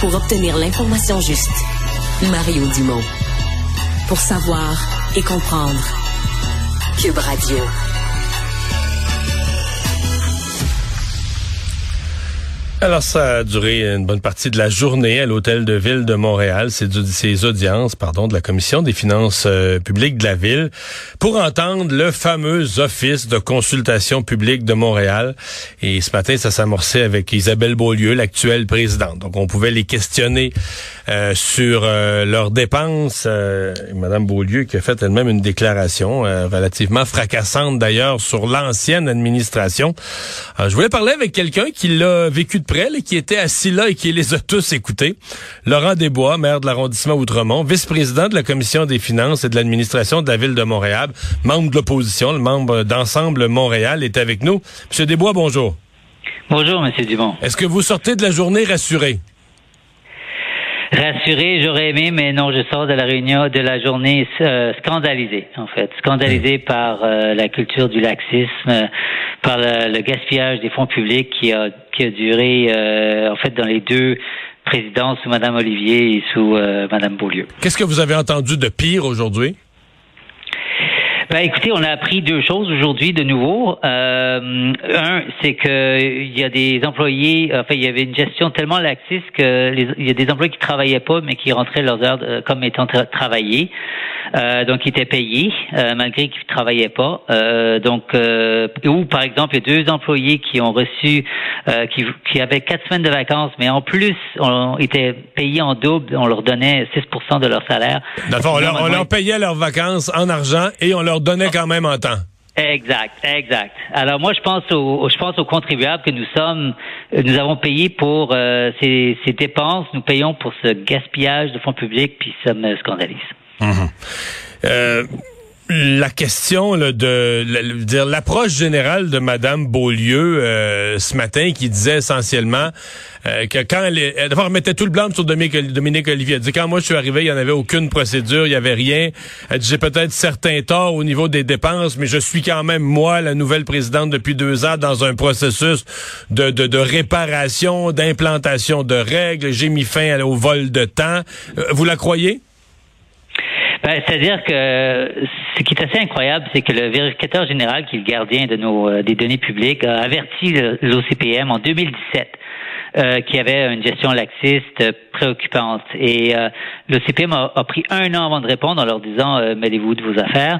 pour obtenir l'information juste. Mario Dumont. Pour savoir et comprendre. Cube Radio. Alors, ça a duré une bonne partie de la journée à l'hôtel de ville de Montréal, c'est ces audiences, pardon, de la commission des finances euh, publiques de la ville, pour entendre le fameux office de consultation publique de Montréal. Et ce matin, ça s'amorçait avec Isabelle Beaulieu, l'actuelle présidente. Donc, on pouvait les questionner euh, sur euh, leurs dépenses. Madame Beaulieu qui a fait elle-même une déclaration relativement fracassante d'ailleurs sur l'ancienne administration. je voulais parler avec quelqu'un qui l'a vécu près, qui était assis là et qui les a tous écoutés. Laurent Desbois, maire de l'arrondissement Outremont, vice-président de la commission des finances et de l'administration de la ville de Montréal, membre de l'opposition, le membre d'Ensemble Montréal, est avec nous. Monsieur Desbois, bonjour. Bonjour, Monsieur Dumont. Est-ce que vous sortez de la journée rassuré? Rassuré, j'aurais aimé, mais non, je sors de la réunion, de la journée euh, scandalisé, en fait. Scandalisé par euh, la culture du laxisme, par le, gaspillage des fonds publics qui a, qui a duré, euh, en fait, dans les deux présidences sous Mme Olivier et sous Mme Beaulieu. Qu'est-ce que vous avez entendu de pire aujourd'hui? Ben, écoutez, on a appris deux choses aujourd'hui de nouveau. Euh, un, c'est que il y a des employés, enfin, il y avait une gestion tellement laxiste que il y a des employés qui travaillaient pas, mais qui rentraient leurs heures euh, comme étant travaillés. Euh, donc, ils étaient payés euh, malgré qu'ils travaillaient pas. Euh, donc, ou par exemple, il y a deux employés qui ont reçu, qui, qui avaient quatre semaines de vacances, mais en plus, on était payés en double. On leur donnait 6% de leur salaire. D'accord, on, leur, on leur payait leurs vacances en argent et on leur donnait quand même en temps. Exact, exact. Alors moi, je pense aux, je pense aux contribuables que nous sommes, nous avons payé pour ces, ces dépenses, nous payons pour ce gaspillage de fonds publics, puis ça me scandalise. Euh, la question là, de dire l'approche générale de Madame Beaulieu euh, ce matin qui disait essentiellement euh, que quand elle, elle d'abord mettait tout le blanc sur Dominique, Olivier. Elle dit quand moi je suis arrivé, il n'y en avait aucune procédure, il y avait rien. Elle dit j'ai peut-être certains torts au niveau des dépenses, mais je suis quand même moi la nouvelle présidente depuis deux ans dans un processus de, de, de réparation, d'implantation de règles. J'ai mis fin au vol de temps. vous la croyez? Ben, C'est-à-dire que ce qui est assez incroyable, c'est que le vérificateur général, qui est le gardien de nos euh, des données publiques, a averti l'OCPM en 2017 euh, qu'il y avait une gestion laxiste préoccupante. Et euh, l'OCPM a, pris un an avant de répondre en leur disant euh, mêlez-vous de vos affaires.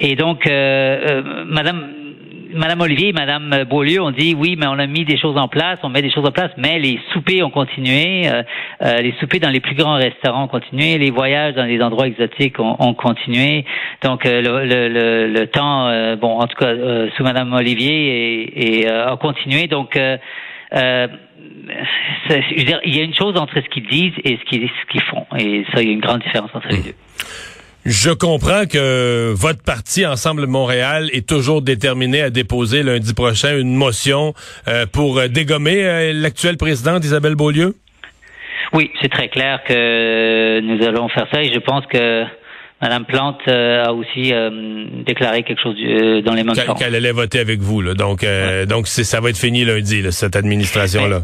Et donc, Madame Madame Olivier et Madame Beaulieu ont dit oui, mais on a mis des choses en place, on met des choses en place, mais les soupers ont continué, euh, euh, les soupers dans les plus grands restaurants ont continué, les voyages dans les endroits exotiques ont, ont continué. Donc euh, le, le, le, temps, bon, en tout cas sous Madame Olivier, et, et a continué. Donc euh, je veux dire, il y a une chose entre ce qu'ils disent et ce qu'ils ce qu'ils font, et ça, il y a une grande différence entre les deux. Je comprends que votre parti, Ensemble Montréal, est toujours déterminé à déposer lundi prochain une motion euh, pour dégommer euh, l'actuelle présidente Isabelle Beaulieu? Oui, c'est très clair que nous allons faire ça et je pense que Madame Plante euh, a aussi déclaré quelque chose dans les mêmes Qu'elle allait voter avec vous, là. Donc, donc ça va être fini lundi, cette administration-là.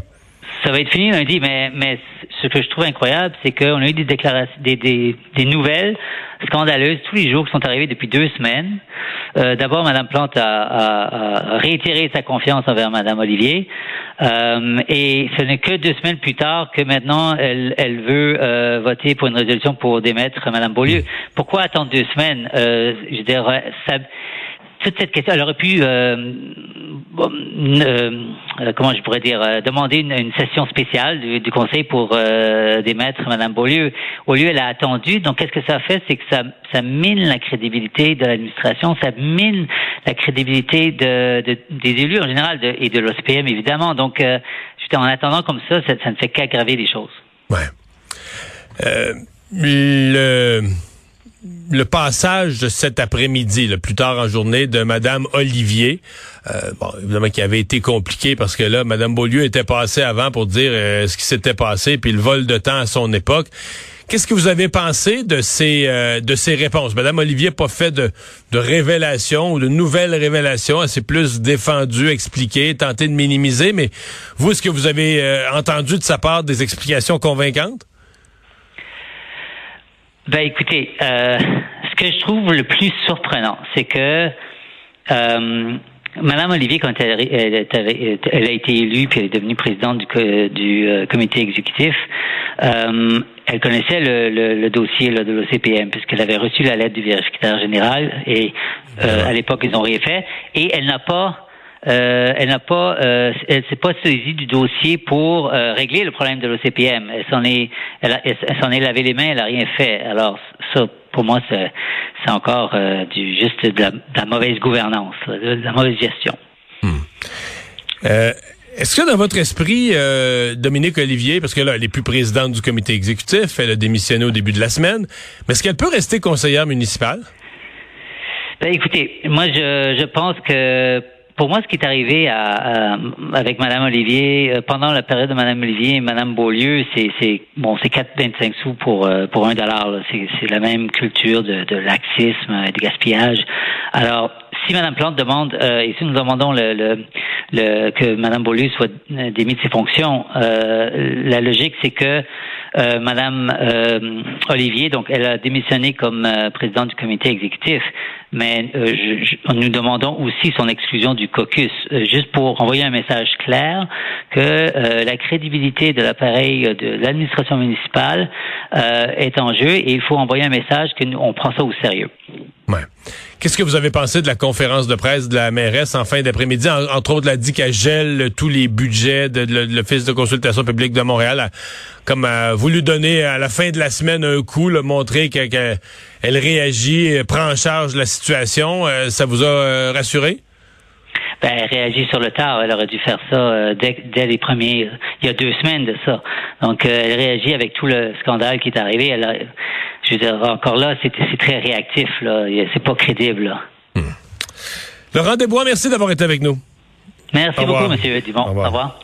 Ça va être fini lundi, mais, mais ce que je trouve incroyable, c'est qu'on a eu des déclarations, des, des, des nouvelles scandaleuses tous les jours qui sont arrivées depuis deux semaines. Euh, D'abord, Mme Plante a, a, a, réitéré sa confiance envers Mme Olivier, euh, et ce n'est que deux semaines plus tard que maintenant elle, elle veut euh, voter pour une résolution pour démettre Mme Beaulieu. Pourquoi attendre deux semaines? Euh, Je dirais, ça toute cette question, elle aurait pu, euh, euh, comment je pourrais dire, euh, demander une, session spéciale du, Conseil pour démettre Mme Beaulieu. Au lieu, elle a attendu. Donc, qu'est-ce que ça fait? C'est que ça, ça mine la crédibilité de l'administration, ça mine la crédibilité de, de des élus en général et de l'OCPM, évidemment. Donc, en attendant comme ça, ça, ça ne fait qu'aggraver les choses. Ouais. le le passage de cet après-midi, le plus tard en journée, de Madame Olivier, euh, bon, évidemment qui avait été compliqué parce que là, Madame Beaulieu était passée avant pour dire euh, ce qui s'était passé, puis le vol de temps à son époque. Qu'est-ce que vous avez pensé de ces euh, de ces réponses? Madame Olivier n'a pas fait de, de révélations ou de nouvelles révélations, elle s'est plus défendue, expliquée, tenté de minimiser. Mais vous, est-ce que vous avez entendu de sa part des explications convaincantes? Ben écoutez, euh, ce que je trouve le plus surprenant, c'est que euh, Madame Olivier, quand elle, elle, elle, a été élue puis elle est devenue présidente du, du euh, comité exécutif, euh, elle connaissait le, le, le dossier là, de l'OCPM puisqu'elle avait reçu la lettre du vérificateur général et euh, à l'époque ils ont rien fait. Et elle n'a pas euh, elle n'a pas, euh, elle s'est pas saisie du dossier pour euh, régler le problème de l'OCPM. Elle s'en est, elle, a, elle, s'en est lavé les mains, elle a rien fait. Alors ça, pour moi, c'est, c'est encore euh, du juste de la, de la, mauvaise gouvernance, de la mauvaise gestion. Hmm. Est-ce que dans votre esprit, Dominique Olivier, parce que là, elle est plus présidente du comité exécutif, elle a démissionné au début de la semaine, mais est-ce qu'elle peut rester conseillère municipale? Ben, écoutez, moi, je, je pense que pour moi, ce qui est arrivé à, à, avec Madame Olivier euh, pendant la période de Madame Olivier et Madame Beaulieu, c'est bon, c'est 4,25 sous pour euh, pour un dollar. C'est la même culture de, de laxisme, et de gaspillage. Alors, si Madame Plante demande euh, et si nous demandons le, le, le que Madame Beaulieu soit démise de ses fonctions, la logique c'est que euh, Madame euh, Olivier, donc elle a démissionné comme euh, présidente du comité exécutif, mais je, je, nous demandons aussi son exclusion du caucus, juste pour envoyer un message clair que la crédibilité de l'appareil de l'administration municipale est en jeu et il faut envoyer un message que nous on prend ça au sérieux. Ouais. Qu'est-ce que vous avez pensé de la conférence de presse de la mairesse en fin d'après-midi? En, entre autres, elle a dit qu'elle gèle tous les budgets de, l'Office de consultation publique de Montréal, comme a voulu donner à la fin de la semaine un coup, là, montrer qu'elle qu réagit, prend en charge la situation. Euh, ça vous a euh, rassuré? Ben, elle réagit sur le tard. Elle aurait dû faire ça euh, dès, dès, les premiers, il y a deux semaines de ça. Donc, euh, elle réagit avec tout le scandale qui est arrivé. Elle a, je veux dire, encore là, c'est très réactif. Là, c'est pas crédible. Là. Hmm. Laurent Desbois, merci d'avoir été avec nous. Merci beaucoup, Monsieur Dumont. Au revoir. Au revoir.